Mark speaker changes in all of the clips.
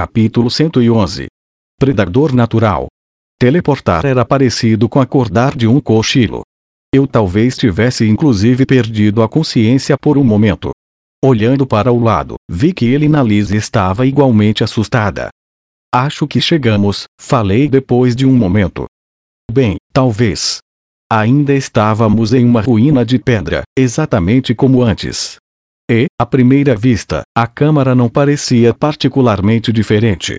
Speaker 1: Capítulo 111 Predador natural. Teleportar era parecido com acordar de um cochilo. Eu talvez tivesse inclusive perdido a consciência por um momento. Olhando para o lado, vi que Elinalise estava igualmente assustada. Acho que chegamos, falei depois de um momento. Bem, talvez. Ainda estávamos em uma ruína de pedra, exatamente como antes. E, à primeira vista, a câmara não parecia particularmente diferente.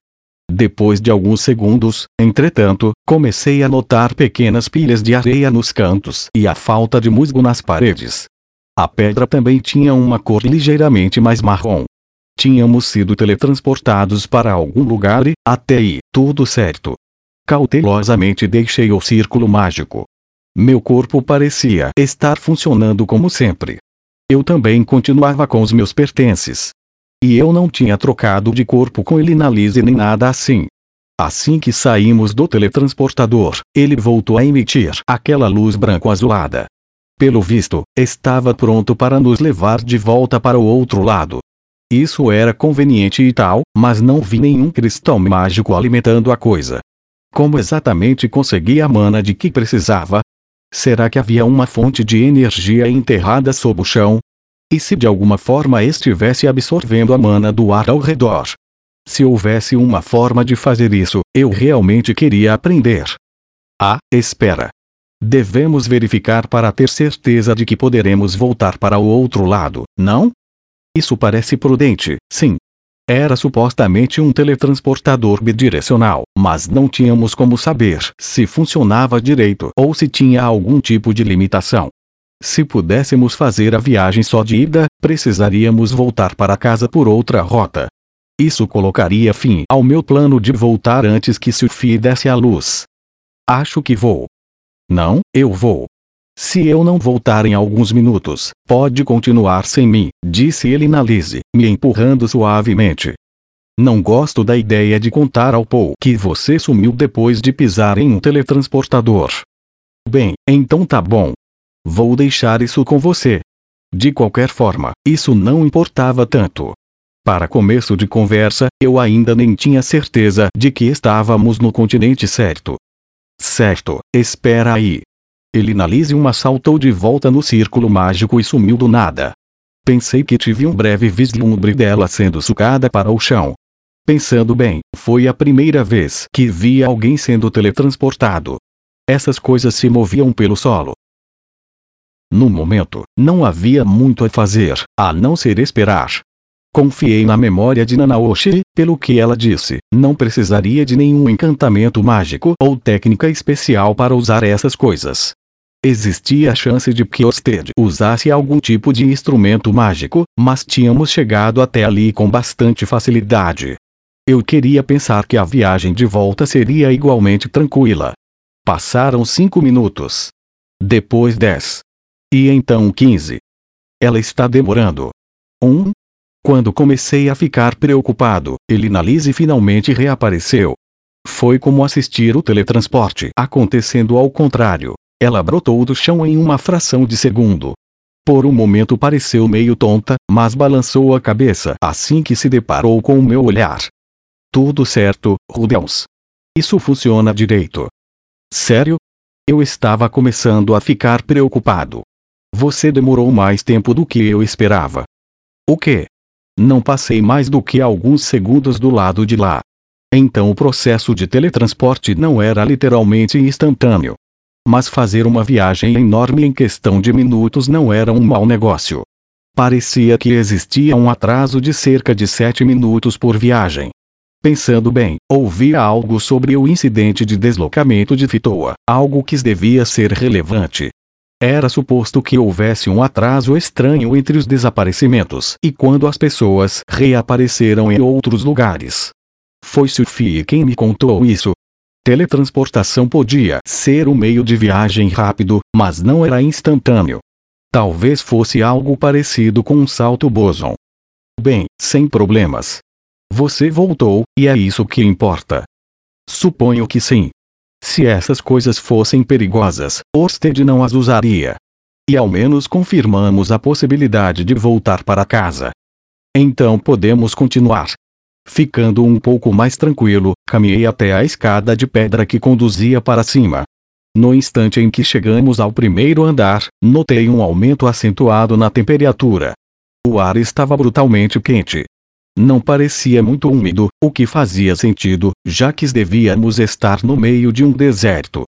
Speaker 1: Depois de alguns segundos, entretanto, comecei a notar pequenas pilhas de areia nos cantos e a falta de musgo nas paredes. A pedra também tinha uma cor ligeiramente mais marrom. Tínhamos sido teletransportados para algum lugar e, até aí, tudo certo. Cautelosamente deixei o círculo mágico. Meu corpo parecia estar funcionando como sempre. Eu também continuava com os meus pertences. E eu não tinha trocado de corpo com ele na Lise nem nada assim. Assim que saímos do teletransportador, ele voltou a emitir aquela luz branco-azulada. Pelo visto, estava pronto para nos levar de volta para o outro lado. Isso era conveniente e tal, mas não vi nenhum cristal mágico alimentando a coisa. Como exatamente consegui a mana de que precisava, Será que havia uma fonte de energia enterrada sob o chão? E se de alguma forma estivesse absorvendo a mana do ar ao redor? Se houvesse uma forma de fazer isso, eu realmente queria aprender. Ah, espera. Devemos verificar para ter certeza de que poderemos voltar para o outro lado, não? Isso parece prudente, sim, era supostamente um teletransportador bidirecional, mas não tínhamos como saber se funcionava direito ou se tinha algum tipo de limitação. Se pudéssemos fazer a viagem só de ida, precisaríamos voltar para casa por outra rota. Isso colocaria fim ao meu plano de voltar antes que Sophie desse à luz. Acho que vou. Não, eu vou. Se eu não voltar em alguns minutos, pode continuar sem mim, disse ele na Lise, me empurrando suavemente. Não gosto da ideia de contar ao Paul que você sumiu depois de pisar em um teletransportador. Bem, então tá bom. Vou deixar isso com você. De qualquer forma, isso não importava tanto. Para começo de conversa, eu ainda nem tinha certeza de que estávamos no continente certo. Certo, espera aí, Elinalise saltou de volta no círculo mágico e sumiu do nada. Pensei que tive um breve vislumbre dela sendo sucada para o chão. Pensando bem, foi a primeira vez que vi alguém sendo teletransportado. Essas coisas se moviam pelo solo. No momento, não havia muito a fazer, a não ser esperar. Confiei na memória de Nanaoshi, pelo que ela disse, não precisaria de nenhum encantamento mágico ou técnica especial para usar essas coisas. Existia a chance de que Osted usasse algum tipo de instrumento mágico, mas tínhamos chegado até ali com bastante facilidade. Eu queria pensar que a viagem de volta seria igualmente tranquila. Passaram cinco minutos. Depois dez. E então quinze. Ela está demorando. Um. Quando comecei a ficar preocupado, Elinalise finalmente reapareceu. Foi como assistir o teletransporte acontecendo ao contrário. Ela brotou do chão em uma fração de segundo. Por um momento pareceu meio tonta, mas balançou a cabeça assim que se deparou com o meu olhar. Tudo certo, Rudels. Isso funciona direito. Sério? Eu estava começando a ficar preocupado. Você demorou mais tempo do que eu esperava. O quê? Não passei mais do que alguns segundos do lado de lá. Então o processo de teletransporte não era literalmente instantâneo. Mas fazer uma viagem enorme em questão de minutos não era um mau negócio. Parecia que existia um atraso de cerca de sete minutos por viagem. Pensando bem, ouvia algo sobre o incidente de deslocamento de Fitoa, algo que devia ser relevante. Era suposto que houvesse um atraso estranho entre os desaparecimentos e quando as pessoas reapareceram em outros lugares. Foi Sophie quem me contou isso, Teletransportação podia ser um meio de viagem rápido, mas não era instantâneo. Talvez fosse algo parecido com um salto boson. Bem, sem problemas. Você voltou, e é isso que importa. Suponho que sim. Se essas coisas fossem perigosas, Orsted não as usaria. E ao menos confirmamos a possibilidade de voltar para casa. Então podemos continuar. Ficando um pouco mais tranquilo, caminhei até a escada de pedra que conduzia para cima. No instante em que chegamos ao primeiro andar, notei um aumento acentuado na temperatura. O ar estava brutalmente quente. Não parecia muito úmido, o que fazia sentido, já que devíamos estar no meio de um deserto.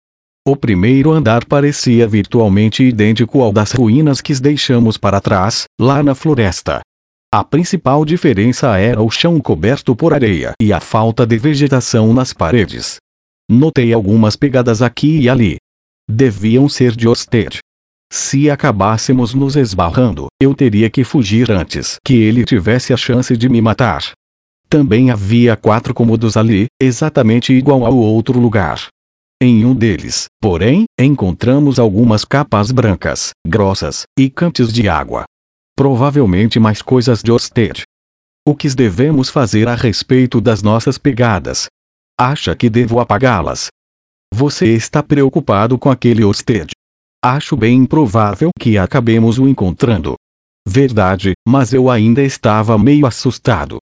Speaker 1: O primeiro andar parecia virtualmente idêntico ao das ruínas que deixamos para trás, lá na floresta. A principal diferença era o chão coberto por areia e a falta de vegetação nas paredes. Notei algumas pegadas aqui e ali. Deviam ser de Osted. Se acabássemos nos esbarrando, eu teria que fugir antes que ele tivesse a chance de me matar. Também havia quatro cômodos ali, exatamente igual ao outro lugar. Em um deles, porém, encontramos algumas capas brancas, grossas, e cantos de água. Provavelmente mais coisas de Osted. O que devemos fazer a respeito das nossas pegadas, Acha que devo apagá-las? Você está preocupado com aquele Osted. Acho bem improvável que acabemos o encontrando. Verdade, mas eu ainda estava meio assustado.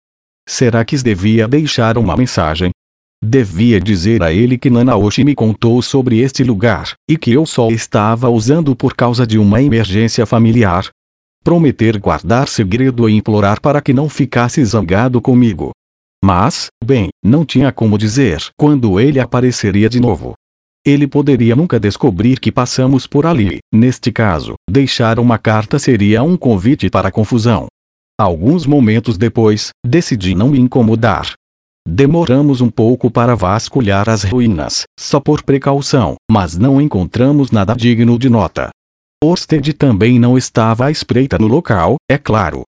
Speaker 1: Será que devia deixar uma mensagem? Devia dizer a ele que Nanaoshi me contou sobre este lugar, e que eu só estava usando por causa de uma emergência familiar? Prometer guardar segredo e implorar para que não ficasse zangado comigo. Mas, bem, não tinha como dizer quando ele apareceria de novo. Ele poderia nunca descobrir que passamos por ali. Neste caso, deixar uma carta seria um convite para confusão. Alguns momentos depois, decidi não me incomodar. Demoramos um pouco para vasculhar as ruínas, só por precaução, mas não encontramos nada digno de nota. Orsted também não estava à espreita no local, é claro,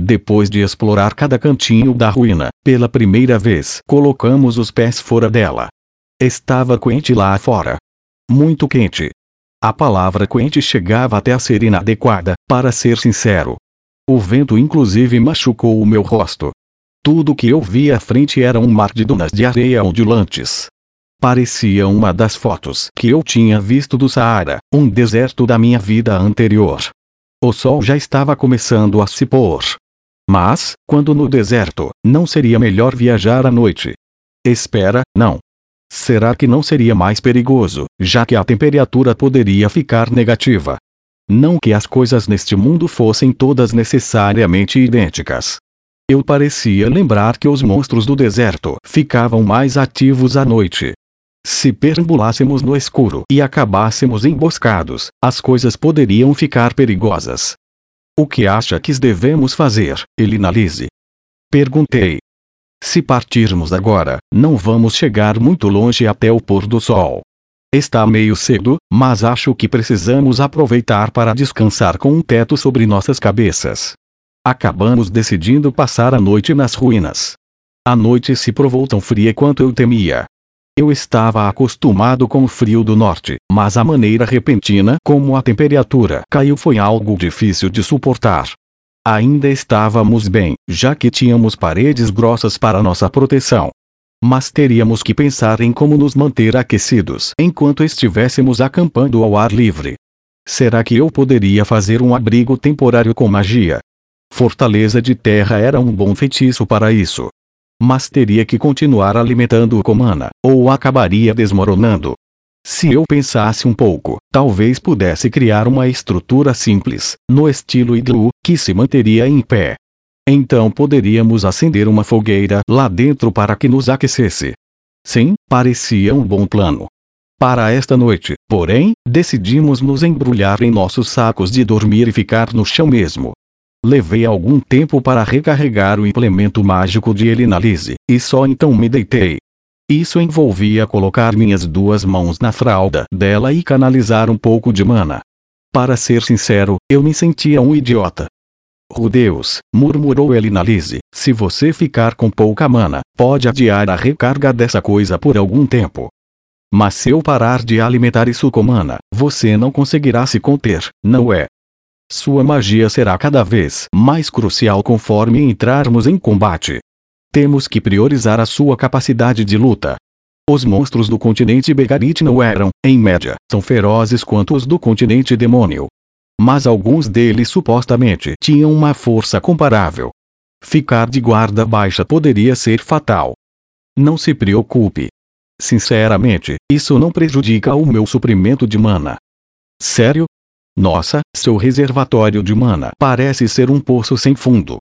Speaker 1: depois de explorar cada cantinho da ruína, pela primeira vez colocamos os pés fora dela. Estava quente lá fora. Muito quente. A palavra quente chegava até a ser inadequada, para ser sincero. O vento inclusive machucou o meu rosto. Tudo que eu via à frente era um mar de dunas de areia ondulantes. Parecia uma das fotos que eu tinha visto do Saara, um deserto da minha vida anterior. O sol já estava começando a se pôr. Mas, quando no deserto, não seria melhor viajar à noite? Espera, não. Será que não seria mais perigoso, já que a temperatura poderia ficar negativa? Não que as coisas neste mundo fossem todas necessariamente idênticas. Eu parecia lembrar que os monstros do deserto ficavam mais ativos à noite. Se perambulássemos no escuro e acabássemos emboscados, as coisas poderiam ficar perigosas. O que acha que devemos fazer, Elinalise? Perguntei. Se partirmos agora, não vamos chegar muito longe até o pôr do sol. Está meio cedo, mas acho que precisamos aproveitar para descansar com um teto sobre nossas cabeças. Acabamos decidindo passar a noite nas ruínas. A noite se provou tão fria quanto eu temia. Eu estava acostumado com o frio do norte, mas a maneira repentina como a temperatura caiu foi algo difícil de suportar. Ainda estávamos bem, já que tínhamos paredes grossas para nossa proteção. Mas teríamos que pensar em como nos manter aquecidos enquanto estivéssemos acampando ao ar livre. Será que eu poderia fazer um abrigo temporário com magia? Fortaleza de terra era um bom feitiço para isso mas teria que continuar alimentando-o com mana, ou acabaria desmoronando. Se eu pensasse um pouco, talvez pudesse criar uma estrutura simples, no estilo igloo, que se manteria em pé. Então poderíamos acender uma fogueira lá dentro para que nos aquecesse. Sim, parecia um bom plano. Para esta noite, porém, decidimos nos embrulhar em nossos sacos de dormir e ficar no chão mesmo. Levei algum tempo para recarregar o implemento mágico de Elinalise, e só então me deitei. Isso envolvia colocar minhas duas mãos na fralda dela e canalizar um pouco de mana. Para ser sincero, eu me sentia um idiota. Oh Deus, murmurou Elinalise, se você ficar com pouca mana, pode adiar a recarga dessa coisa por algum tempo. Mas se eu parar de alimentar isso com mana, você não conseguirá se conter, não é? Sua magia será cada vez mais crucial conforme entrarmos em combate. Temos que priorizar a sua capacidade de luta. Os monstros do continente Begarit não eram, em média, tão ferozes quanto os do continente Demônio. Mas alguns deles supostamente tinham uma força comparável. Ficar de guarda baixa poderia ser fatal. Não se preocupe. Sinceramente, isso não prejudica o meu suprimento de mana. Sério? Nossa, seu reservatório de mana parece ser um poço sem fundo.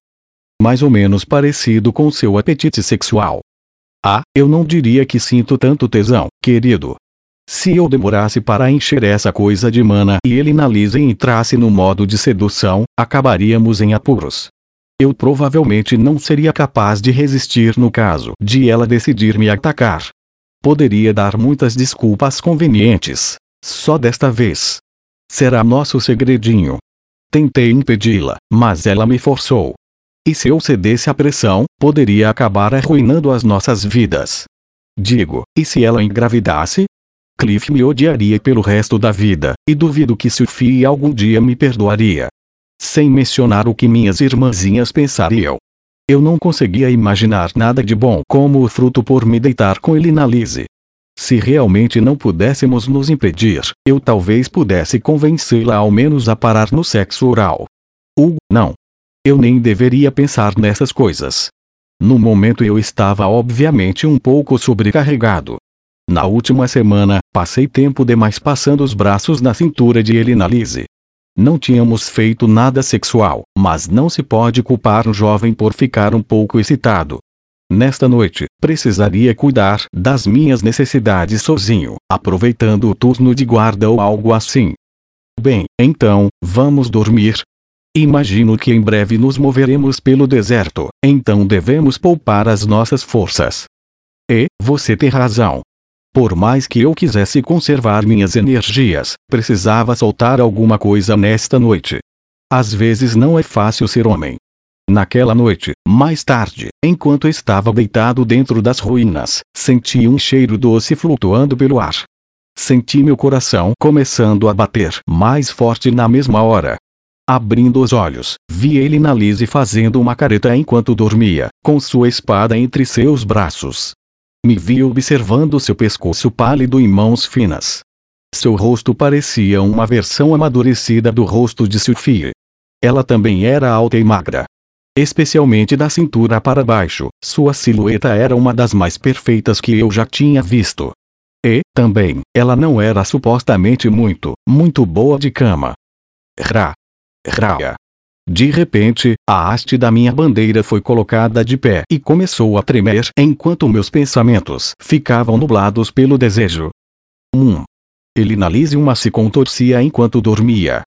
Speaker 1: Mais ou menos parecido com seu apetite sexual. Ah, eu não diria que sinto tanto tesão, querido. Se eu demorasse para encher essa coisa de mana e ele na Lisa entrasse no modo de sedução, acabaríamos em apuros. Eu provavelmente não seria capaz de resistir no caso de ela decidir me atacar. Poderia dar muitas desculpas convenientes. Só desta vez. Será nosso segredinho. Tentei impedi-la, mas ela me forçou. E se eu cedesse à pressão, poderia acabar arruinando as nossas vidas. Digo, e se ela engravidasse? Cliff me odiaria pelo resto da vida, e duvido que Sophie algum dia me perdoaria. Sem mencionar o que minhas irmãzinhas pensariam. Eu não conseguia imaginar nada de bom como o fruto por me deitar com ele na Lise. Se realmente não pudéssemos nos impedir, eu talvez pudesse convencê-la ao menos a parar no sexo oral. Hugo, não. Eu nem deveria pensar nessas coisas. No momento eu estava obviamente um pouco sobrecarregado. Na última semana, passei tempo demais passando os braços na cintura de Elina Lise. Não tínhamos feito nada sexual, mas não se pode culpar um jovem por ficar um pouco excitado. Nesta noite, precisaria cuidar das minhas necessidades sozinho, aproveitando o turno de guarda ou algo assim. Bem, então, vamos dormir. Imagino que em breve nos moveremos pelo deserto, então devemos poupar as nossas forças. E, você tem razão, por mais que eu quisesse conservar minhas energias, precisava soltar alguma coisa nesta noite. Às vezes não é fácil ser homem. Naquela noite, mais tarde, enquanto estava deitado dentro das ruínas, senti um cheiro doce flutuando pelo ar. Senti meu coração começando a bater mais forte na mesma hora. Abrindo os olhos, vi ele na Lise fazendo uma careta enquanto dormia, com sua espada entre seus braços. Me vi observando seu pescoço pálido e mãos finas. Seu rosto parecia uma versão amadurecida do rosto de Sophie. Ela também era alta e magra. Especialmente da cintura para baixo, sua silhueta era uma das mais perfeitas que eu já tinha visto. E, também, ela não era supostamente muito, muito boa de cama. Ra. Ra. De repente, a haste da minha bandeira foi colocada de pé e começou a tremer enquanto meus pensamentos ficavam nublados pelo desejo. 1. uma se contorcia enquanto dormia.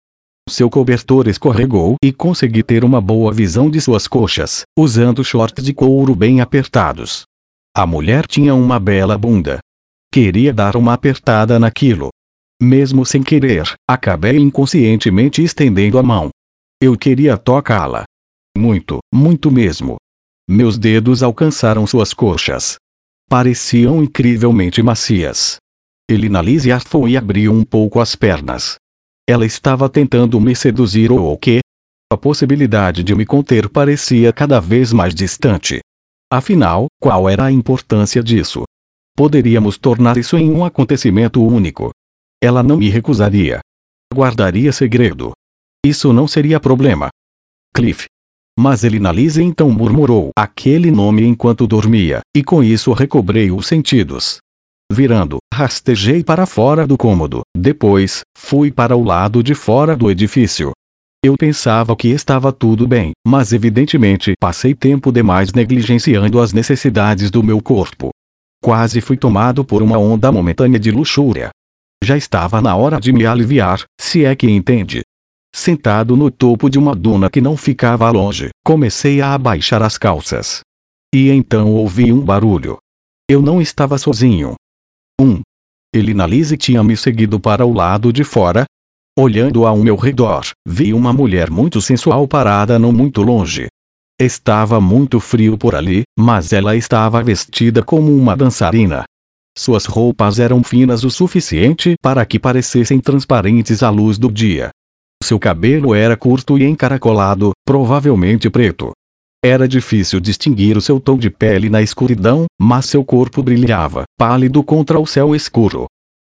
Speaker 1: Seu cobertor escorregou e consegui ter uma boa visão de suas coxas, usando shorts de couro bem apertados. A mulher tinha uma bela bunda. Queria dar uma apertada naquilo. Mesmo sem querer, acabei inconscientemente estendendo a mão. Eu queria tocá-la. Muito, muito mesmo. Meus dedos alcançaram suas coxas. Pareciam incrivelmente macias. Elina Lise arfou e abriu um pouco as pernas. Ela estava tentando me seduzir ou o quê? A possibilidade de me conter parecia cada vez mais distante. Afinal, qual era a importância disso? Poderíamos tornar isso em um acontecimento único. Ela não me recusaria. Guardaria segredo. Isso não seria problema. Cliff. Mas ele Lise então murmurou aquele nome enquanto dormia, e com isso recobrei os sentidos. Virando, rastejei para fora do cômodo, depois, fui para o lado de fora do edifício. Eu pensava que estava tudo bem, mas evidentemente passei tempo demais negligenciando as necessidades do meu corpo. Quase fui tomado por uma onda momentânea de luxúria. Já estava na hora de me aliviar, se é que entende. Sentado no topo de uma duna que não ficava longe, comecei a abaixar as calças. E então ouvi um barulho. Eu não estava sozinho. Um. Elina Lise tinha me seguido para o lado de fora. Olhando ao meu redor, vi uma mulher muito sensual parada não muito longe. Estava muito frio por ali, mas ela estava vestida como uma dançarina. Suas roupas eram finas o suficiente para que parecessem transparentes à luz do dia. Seu cabelo era curto e encaracolado, provavelmente preto. Era difícil distinguir o seu tom de pele na escuridão, mas seu corpo brilhava, pálido contra o céu escuro.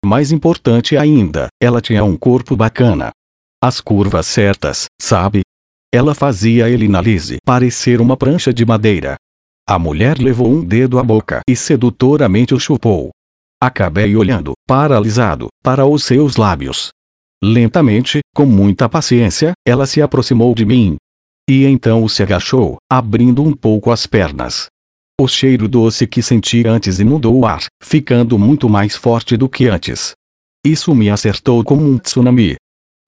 Speaker 1: Mais importante ainda, ela tinha um corpo bacana. As curvas certas, sabe? Ela fazia Elinalise parecer uma prancha de madeira. A mulher levou um dedo à boca e sedutoramente o chupou. Acabei olhando, paralisado, para os seus lábios. Lentamente, com muita paciência, ela se aproximou de mim. E então se agachou, abrindo um pouco as pernas. O cheiro doce que senti antes inundou o ar, ficando muito mais forte do que antes. Isso me acertou como um tsunami.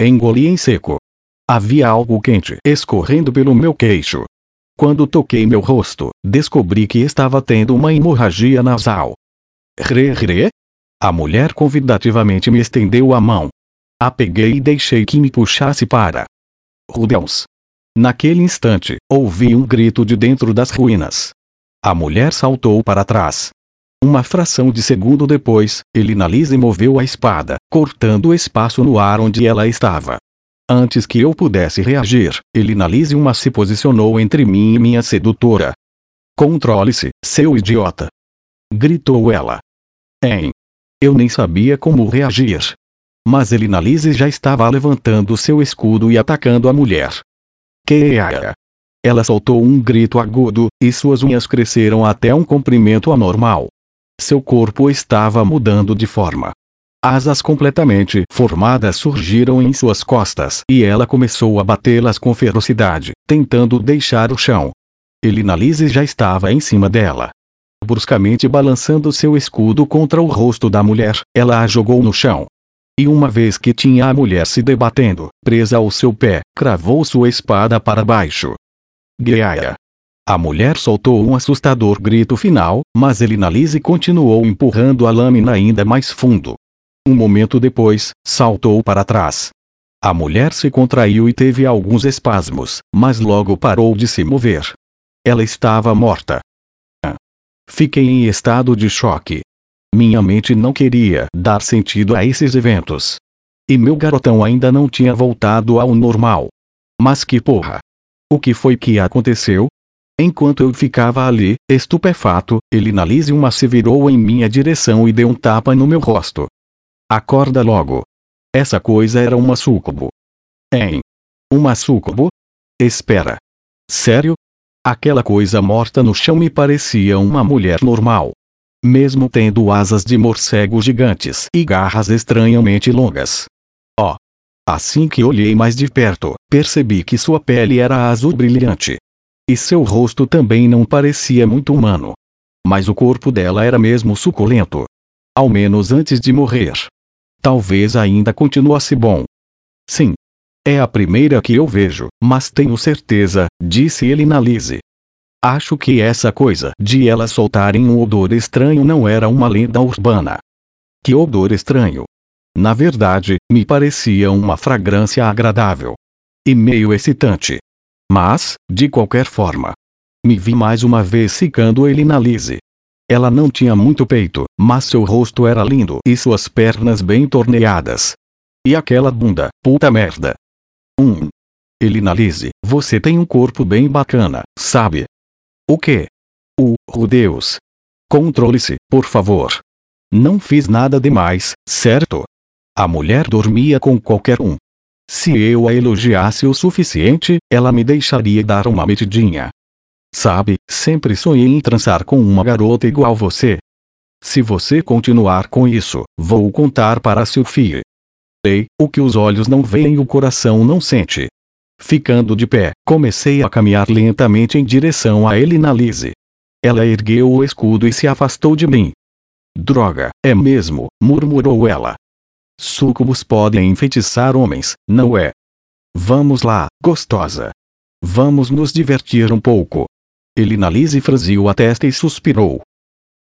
Speaker 1: Engoli em seco. Havia algo quente escorrendo pelo meu queixo. Quando toquei meu rosto, descobri que estava tendo uma hemorragia nasal. Re, re? A mulher convidativamente me estendeu a mão. A peguei e deixei que me puxasse para. Rudeus. Naquele instante, ouvi um grito de dentro das ruínas. A mulher saltou para trás. Uma fração de segundo depois, Elinalise moveu a espada, cortando o espaço no ar onde ela estava. Antes que eu pudesse reagir, Elinalise uma se posicionou entre mim e minha sedutora. Controle-se, seu idiota! Gritou ela. Em. Eu nem sabia como reagir. Mas Elinalise já estava levantando seu escudo e atacando a mulher. Que era? Ela soltou um grito agudo, e suas unhas cresceram até um comprimento anormal. Seu corpo estava mudando de forma. Asas completamente formadas surgiram em suas costas e ela começou a batê-las com ferocidade, tentando deixar o chão. Elinalise já estava em cima dela. Bruscamente balançando seu escudo contra o rosto da mulher, ela a jogou no chão. E uma vez que tinha a mulher se debatendo, presa ao seu pé, cravou sua espada para baixo. Guiaia. A mulher soltou um assustador grito final, mas Elinalise continuou empurrando a lâmina ainda mais fundo. Um momento depois, saltou para trás. A mulher se contraiu e teve alguns espasmos, mas logo parou de se mover. Ela estava morta. Fiquei em estado de choque. Minha mente não queria dar sentido a esses eventos. E meu garotão ainda não tinha voltado ao normal. Mas que porra! O que foi que aconteceu? Enquanto eu ficava ali, estupefato, Elinalise uma se virou em minha direção e deu um tapa no meu rosto. Acorda logo. Essa coisa era uma súcubo. Em. Uma súcubo? Espera. Sério? Aquela coisa morta no chão me parecia uma mulher normal. Mesmo tendo asas de morcego gigantes e garras estranhamente longas. Oh! Assim que olhei mais de perto, percebi que sua pele era azul brilhante. E seu rosto também não parecia muito humano. Mas o corpo dela era mesmo suculento. Ao menos antes de morrer. Talvez ainda continuasse bom. Sim. É a primeira que eu vejo, mas tenho certeza, disse ele na Lise. Acho que essa coisa de elas soltarem um odor estranho não era uma lenda urbana. Que odor estranho. Na verdade, me parecia uma fragrância agradável. E meio excitante. Mas, de qualquer forma, me vi mais uma vez ficando ele na Lise. Ela não tinha muito peito, mas seu rosto era lindo e suas pernas bem torneadas. E aquela bunda, puta merda. Um. Elinalise, você tem um corpo bem bacana, sabe? O quê? O, oh Deus. Controle-se, por favor. Não fiz nada demais, certo? A mulher dormia com qualquer um. Se eu a elogiasse o suficiente, ela me deixaria dar uma metidinha. Sabe, sempre sonhei em transar com uma garota igual você. Se você continuar com isso, vou contar para seu filho. Ei, o que os olhos não veem o coração não sente. Ficando de pé, comecei a caminhar lentamente em direção a Elinalise. Ela ergueu o escudo e se afastou de mim. Droga, é mesmo, murmurou ela. Súcubos podem enfeitiçar homens, não é? Vamos lá, gostosa. Vamos nos divertir um pouco. Elinalise franziu a testa e suspirou.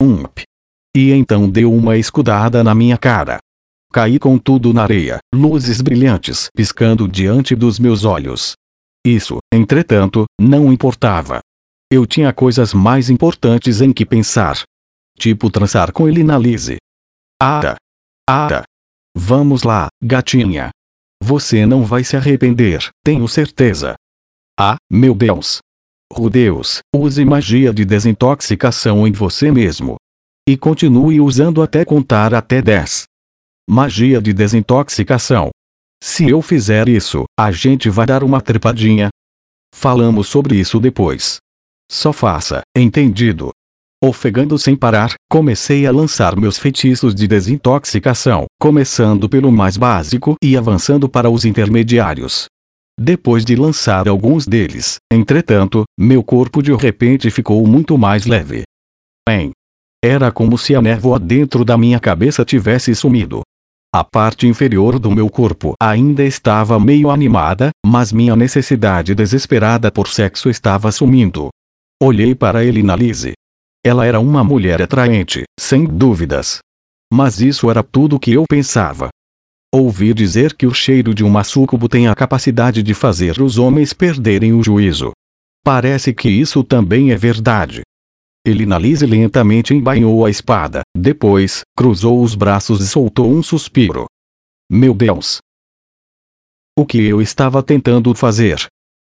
Speaker 1: Ump. E então deu uma escudada na minha cara. Caí com tudo na areia, luzes brilhantes piscando diante dos meus olhos. Isso, entretanto, não importava. Eu tinha coisas mais importantes em que pensar. Tipo transar com Elinalise. Ada. Ada. Vamos lá, gatinha. Você não vai se arrepender, tenho certeza. Ah, meu Deus. Rudeus, use magia de desintoxicação em você mesmo. E continue usando até contar até 10. Magia de desintoxicação. Se eu fizer isso, a gente vai dar uma trepadinha. Falamos sobre isso depois. Só faça, entendido? Ofegando sem parar, comecei a lançar meus feitiços de desintoxicação, começando pelo mais básico e avançando para os intermediários. Depois de lançar alguns deles, entretanto, meu corpo de repente ficou muito mais leve. Bem, era como se a névoa dentro da minha cabeça tivesse sumido. A parte inferior do meu corpo ainda estava meio animada, mas minha necessidade desesperada por sexo estava sumindo. Olhei para Elina Lise. Ela era uma mulher atraente, sem dúvidas. Mas isso era tudo o que eu pensava. Ouvi dizer que o cheiro de uma súcubo tem a capacidade de fazer os homens perderem o juízo. Parece que isso também é verdade. Elinalise lentamente embainhou a espada, depois, cruzou os braços e soltou um suspiro. Meu Deus! O que eu estava tentando fazer?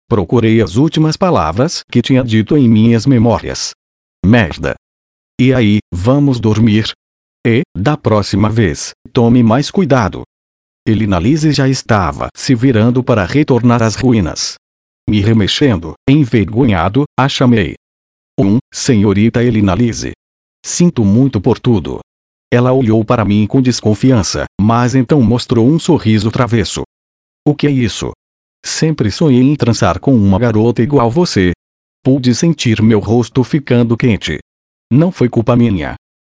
Speaker 1: Procurei as últimas palavras que tinha dito em minhas memórias. Merda! E aí, vamos dormir? E, da próxima vez, tome mais cuidado. Elinalise já estava se virando para retornar às ruínas. Me remexendo, envergonhado, a chamei. 1. Senhorita Elinalise. Sinto muito por tudo. Ela olhou para mim com desconfiança, mas então mostrou um sorriso travesso. O que é isso? Sempre sonhei em trançar com uma garota igual você. Pude sentir meu rosto ficando quente. Não foi culpa minha.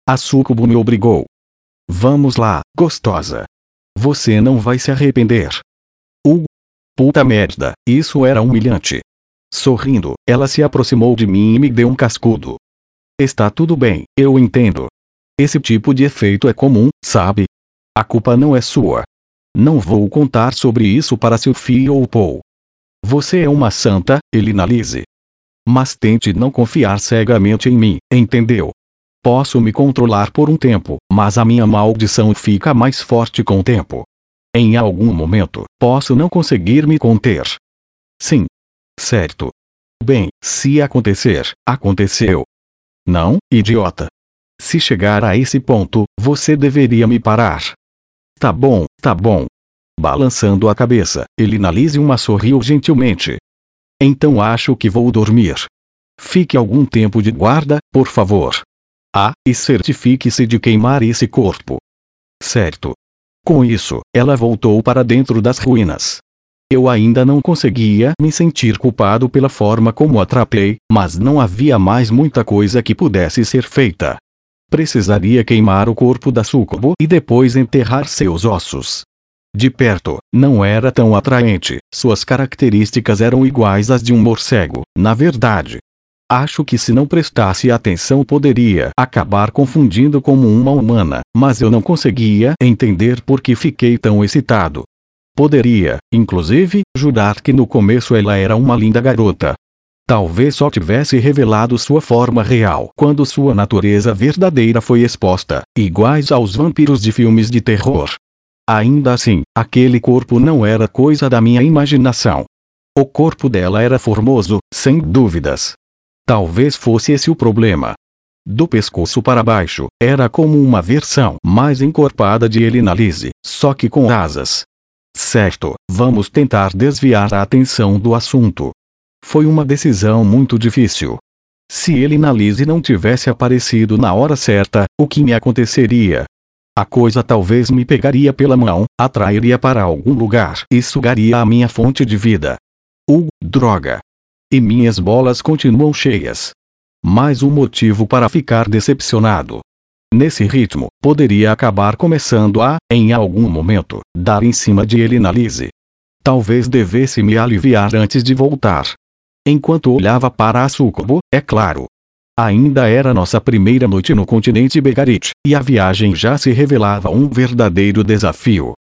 Speaker 1: A sucubo me obrigou. Vamos lá, gostosa. Você não vai se arrepender. Uh, puta merda, isso era humilhante. Sorrindo, ela se aproximou de mim e me deu um cascudo. Está tudo bem, eu entendo. Esse tipo de efeito é comum, sabe? A culpa não é sua. Não vou contar sobre isso para seu filho ou Paul. Você é uma santa, Elinalise. Mas tente não confiar cegamente em mim, entendeu? Posso me controlar por um tempo, mas a minha maldição fica mais forte com o tempo. Em algum momento, posso não conseguir me conter. Sim, Certo. Bem, se acontecer, aconteceu. Não, idiota. Se chegar a esse ponto, você deveria me parar. Tá bom, tá bom. Balançando a cabeça, Elinalise uma sorriu gentilmente. Então acho que vou dormir. Fique algum tempo de guarda, por favor. Ah, e certifique-se de queimar esse corpo. Certo. Com isso, ela voltou para dentro das ruínas. Eu ainda não conseguia me sentir culpado pela forma como atrapei, mas não havia mais muita coisa que pudesse ser feita. Precisaria queimar o corpo da sucubo e depois enterrar seus ossos. De perto, não era tão atraente, suas características eram iguais às de um morcego, na verdade. Acho que se não prestasse atenção poderia acabar confundindo como uma humana, mas eu não conseguia entender por que fiquei tão excitado. Poderia, inclusive, jurar que no começo ela era uma linda garota. Talvez só tivesse revelado sua forma real quando sua natureza verdadeira foi exposta, iguais aos vampiros de filmes de terror. Ainda assim, aquele corpo não era coisa da minha imaginação. O corpo dela era formoso, sem dúvidas. Talvez fosse esse o problema. Do pescoço para baixo, era como uma versão mais encorpada de Elinalise, só que com asas. Certo, vamos tentar desviar a atenção do assunto. Foi uma decisão muito difícil. Se ele na Lise não tivesse aparecido na hora certa, o que me aconteceria? A coisa talvez me pegaria pela mão, atrairia para algum lugar e sugaria a minha fonte de vida. Uh, droga! E minhas bolas continuam cheias. Mais um motivo para ficar decepcionado. Nesse ritmo, poderia acabar começando a, em algum momento, dar em cima de ele na Lise. Talvez devesse me aliviar antes de voltar. Enquanto olhava para a Sucubo, é claro. Ainda era nossa primeira noite no continente Begarit, e a viagem já se revelava um verdadeiro desafio.